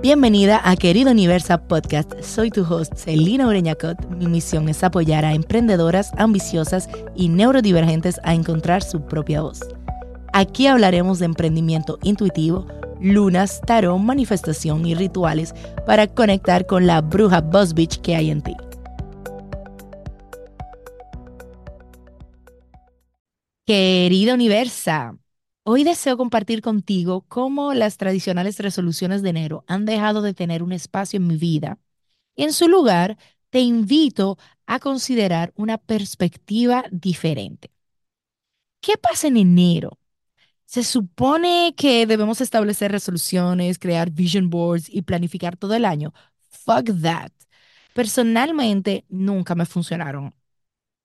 Bienvenida a Querido Universa Podcast. Soy tu host, Celina Ureñacot. Mi misión es apoyar a emprendedoras ambiciosas y neurodivergentes a encontrar su propia voz. Aquí hablaremos de emprendimiento intuitivo, lunas, tarot, manifestación y rituales para conectar con la bruja Boss Bitch que hay en ti. Querida Universa, Hoy deseo compartir contigo cómo las tradicionales resoluciones de enero han dejado de tener un espacio en mi vida. Y en su lugar, te invito a considerar una perspectiva diferente. ¿Qué pasa en enero? Se supone que debemos establecer resoluciones, crear vision boards y planificar todo el año. Fuck that. Personalmente, nunca me funcionaron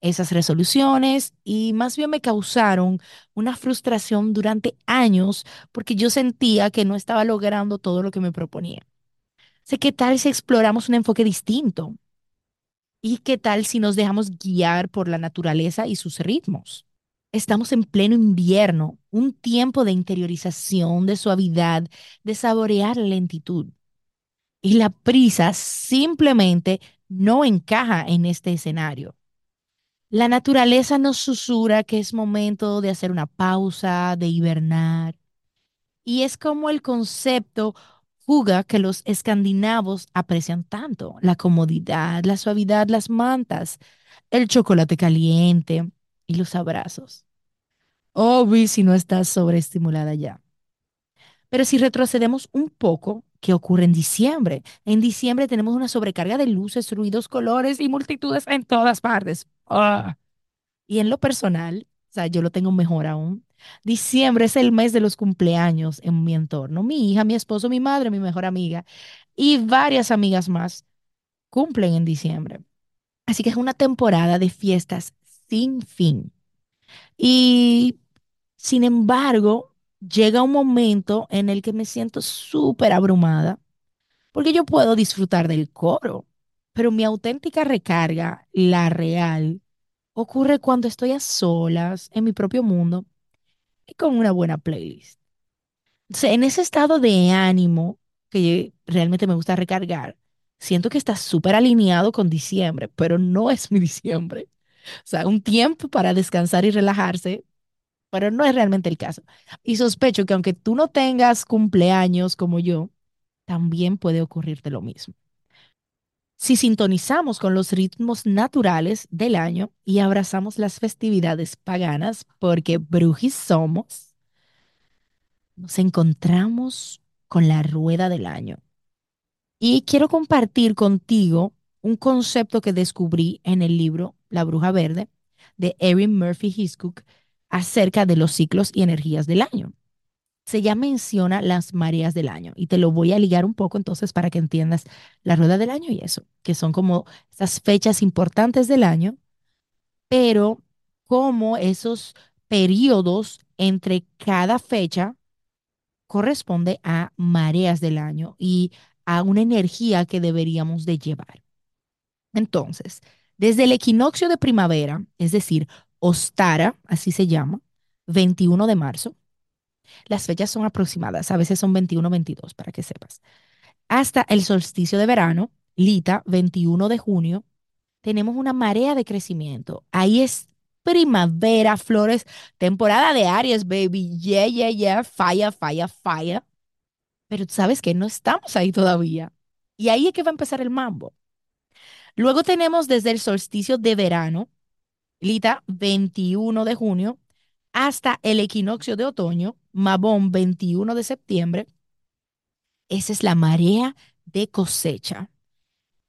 esas resoluciones y más bien me causaron una frustración durante años porque yo sentía que no estaba logrando todo lo que me proponía. Sé qué tal si exploramos un enfoque distinto y qué tal si nos dejamos guiar por la naturaleza y sus ritmos. Estamos en pleno invierno, un tiempo de interiorización, de suavidad, de saborear la lentitud. Y la prisa simplemente no encaja en este escenario. La naturaleza nos susurra que es momento de hacer una pausa, de hibernar. Y es como el concepto juga que los escandinavos aprecian tanto, la comodidad, la suavidad, las mantas, el chocolate caliente y los abrazos. Obvio si no estás sobreestimulada ya. Pero si retrocedemos un poco, ¿qué ocurre en diciembre? En diciembre tenemos una sobrecarga de luces, ruidos, colores y multitudes en todas partes. Ah. Y en lo personal, o sea, yo lo tengo mejor aún. Diciembre es el mes de los cumpleaños en mi entorno. Mi hija, mi esposo, mi madre, mi mejor amiga y varias amigas más cumplen en diciembre. Así que es una temporada de fiestas sin fin. Y sin embargo, llega un momento en el que me siento súper abrumada porque yo puedo disfrutar del coro, pero mi auténtica recarga, la real, ocurre cuando estoy a solas, en mi propio mundo y con una buena playlist. en ese estado de ánimo que realmente me gusta recargar, siento que está súper alineado con diciembre, pero no es mi diciembre. O sea, un tiempo para descansar y relajarse, pero no es realmente el caso. Y sospecho que aunque tú no tengas cumpleaños como yo, también puede ocurrirte lo mismo si sintonizamos con los ritmos naturales del año y abrazamos las festividades paganas, porque brujis somos, nos encontramos con la rueda del año. Y quiero compartir contigo un concepto que descubrí en el libro La Bruja Verde de Erin Murphy Hiscook acerca de los ciclos y energías del año se ya menciona las mareas del año y te lo voy a ligar un poco entonces para que entiendas la rueda del año y eso, que son como esas fechas importantes del año, pero como esos periodos entre cada fecha corresponde a mareas del año y a una energía que deberíamos de llevar. Entonces, desde el equinoccio de primavera, es decir, Ostara, así se llama, 21 de marzo, las fechas son aproximadas, a veces son 21, 22, para que sepas. Hasta el solsticio de verano, Lita, 21 de junio, tenemos una marea de crecimiento. Ahí es primavera, flores, temporada de Aries, baby. Yeah, yeah, yeah, falla, falla, falla. Pero tú sabes que no estamos ahí todavía. Y ahí es que va a empezar el mambo. Luego tenemos desde el solsticio de verano, Lita, 21 de junio, hasta el equinoccio de otoño, Mabón 21 de septiembre. Esa es la marea de cosecha.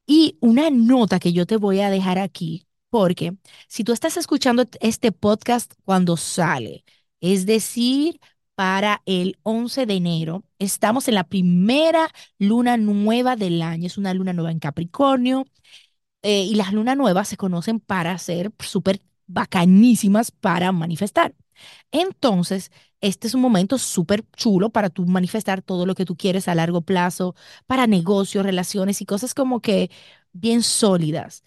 Y una nota que yo te voy a dejar aquí, porque si tú estás escuchando este podcast cuando sale, es decir, para el 11 de enero, estamos en la primera luna nueva del año, es una luna nueva en Capricornio, eh, y las lunas nuevas se conocen para ser súper bacanísimas para manifestar. Entonces, este es un momento súper chulo para tú manifestar todo lo que tú quieres a largo plazo, para negocios, relaciones y cosas como que bien sólidas.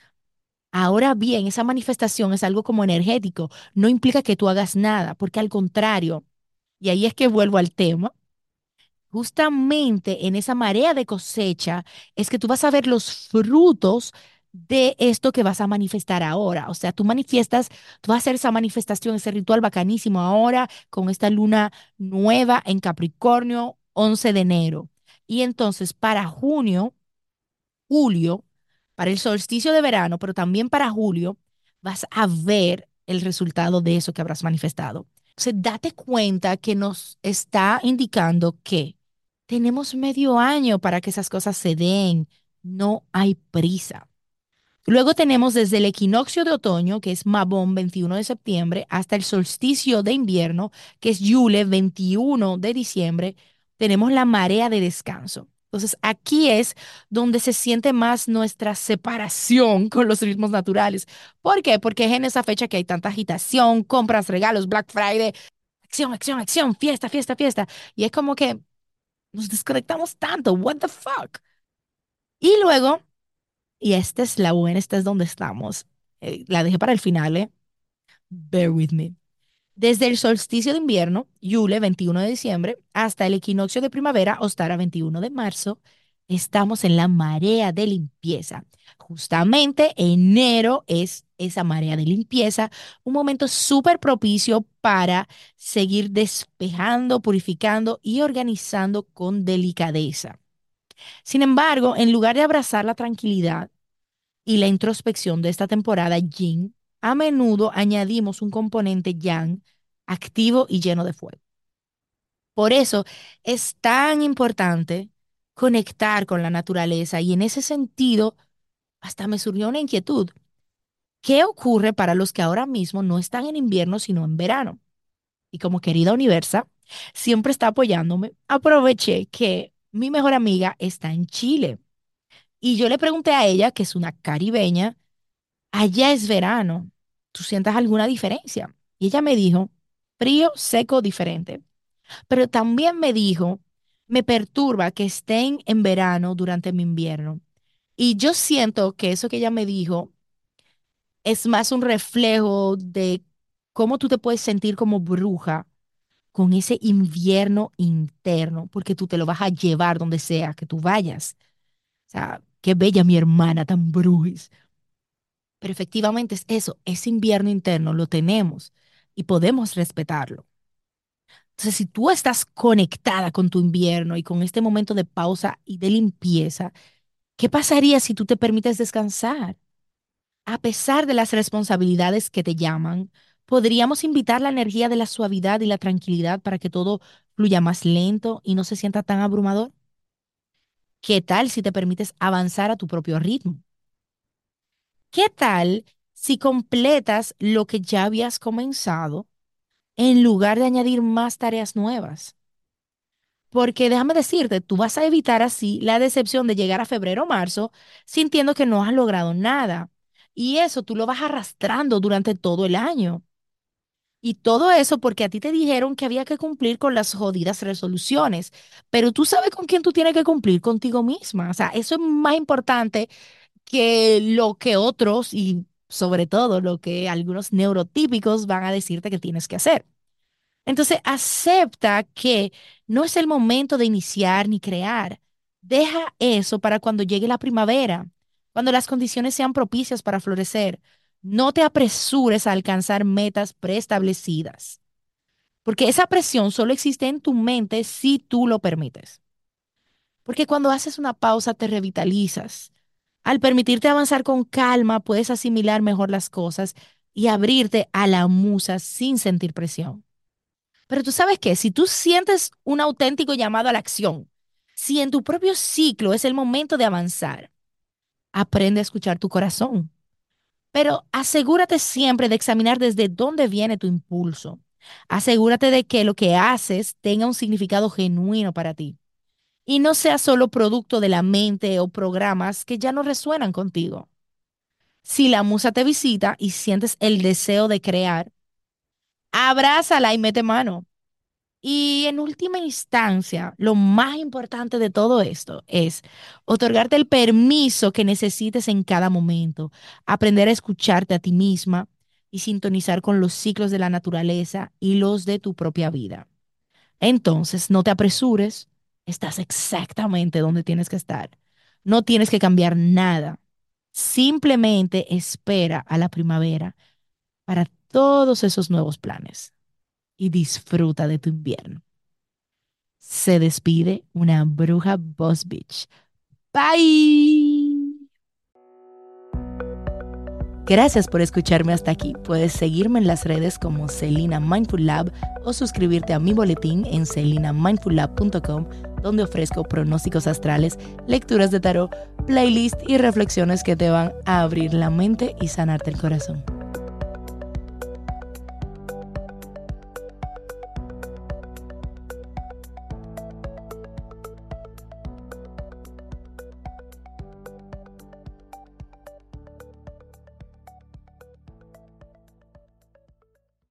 Ahora bien, esa manifestación es algo como energético, no implica que tú hagas nada, porque al contrario, y ahí es que vuelvo al tema, justamente en esa marea de cosecha es que tú vas a ver los frutos de esto que vas a manifestar ahora. O sea, tú manifiestas, tú vas a hacer esa manifestación, ese ritual bacanísimo ahora con esta luna nueva en Capricornio, 11 de enero. Y entonces para junio, julio, para el solsticio de verano, pero también para julio, vas a ver el resultado de eso que habrás manifestado. Entonces, date cuenta que nos está indicando que tenemos medio año para que esas cosas se den. No hay prisa. Luego tenemos desde el equinoccio de otoño, que es Mabón 21 de septiembre, hasta el solsticio de invierno, que es Yule 21 de diciembre, tenemos la marea de descanso. Entonces, aquí es donde se siente más nuestra separación con los ritmos naturales. ¿Por qué? Porque es en esa fecha que hay tanta agitación, compras, regalos, Black Friday, acción, acción, acción, fiesta, fiesta, fiesta. Y es como que nos desconectamos tanto. What the fuck? Y luego, y esta es la buena, esta es donde estamos. Eh, la dejé para el final, ¿eh? Bear with me. Desde el solsticio de invierno, Yule 21 de diciembre, hasta el equinoccio de primavera, Ostara 21 de marzo, estamos en la marea de limpieza. Justamente enero es esa marea de limpieza, un momento súper propicio para seguir despejando, purificando y organizando con delicadeza. Sin embargo, en lugar de abrazar la tranquilidad y la introspección de esta temporada yin, a menudo añadimos un componente yang activo y lleno de fuego. Por eso es tan importante conectar con la naturaleza y en ese sentido hasta me surgió una inquietud. ¿Qué ocurre para los que ahora mismo no están en invierno sino en verano? Y como querida Universa, siempre está apoyándome, aproveché que mi mejor amiga está en Chile. Y yo le pregunté a ella, que es una caribeña, allá es verano, ¿tú sientas alguna diferencia? Y ella me dijo, frío, seco, diferente. Pero también me dijo, me perturba que estén en verano durante mi invierno. Y yo siento que eso que ella me dijo es más un reflejo de cómo tú te puedes sentir como bruja con ese invierno interno, porque tú te lo vas a llevar donde sea que tú vayas. O sea, qué bella mi hermana tan brujis. Pero efectivamente es eso, ese invierno interno lo tenemos y podemos respetarlo. Entonces, si tú estás conectada con tu invierno y con este momento de pausa y de limpieza, ¿qué pasaría si tú te permites descansar? A pesar de las responsabilidades que te llaman, podríamos invitar la energía de la suavidad y la tranquilidad para que todo fluya más lento y no se sienta tan abrumador. ¿Qué tal si te permites avanzar a tu propio ritmo? ¿Qué tal si completas lo que ya habías comenzado en lugar de añadir más tareas nuevas? Porque déjame decirte, tú vas a evitar así la decepción de llegar a febrero o marzo sintiendo que no has logrado nada. Y eso tú lo vas arrastrando durante todo el año. Y todo eso porque a ti te dijeron que había que cumplir con las jodidas resoluciones, pero tú sabes con quién tú tienes que cumplir contigo misma. O sea, eso es más importante que lo que otros y sobre todo lo que algunos neurotípicos van a decirte que tienes que hacer. Entonces, acepta que no es el momento de iniciar ni crear. Deja eso para cuando llegue la primavera, cuando las condiciones sean propicias para florecer. No te apresures a alcanzar metas preestablecidas, porque esa presión solo existe en tu mente si tú lo permites. Porque cuando haces una pausa te revitalizas, al permitirte avanzar con calma, puedes asimilar mejor las cosas y abrirte a la musa sin sentir presión. Pero tú sabes que si tú sientes un auténtico llamado a la acción, si en tu propio ciclo es el momento de avanzar, aprende a escuchar tu corazón. Pero asegúrate siempre de examinar desde dónde viene tu impulso. Asegúrate de que lo que haces tenga un significado genuino para ti y no sea solo producto de la mente o programas que ya no resuenan contigo. Si la musa te visita y sientes el deseo de crear, abrázala y mete mano. Y en última instancia, lo más importante de todo esto es otorgarte el permiso que necesites en cada momento, aprender a escucharte a ti misma y sintonizar con los ciclos de la naturaleza y los de tu propia vida. Entonces, no te apresures, estás exactamente donde tienes que estar. No tienes que cambiar nada. Simplemente espera a la primavera para todos esos nuevos planes y disfruta de tu invierno. Se despide una bruja Boss Beach. Bye. Gracias por escucharme hasta aquí. Puedes seguirme en las redes como Celina Mindful Lab o suscribirte a mi boletín en celinamindfullab.com, donde ofrezco pronósticos astrales, lecturas de tarot, playlist y reflexiones que te van a abrir la mente y sanarte el corazón.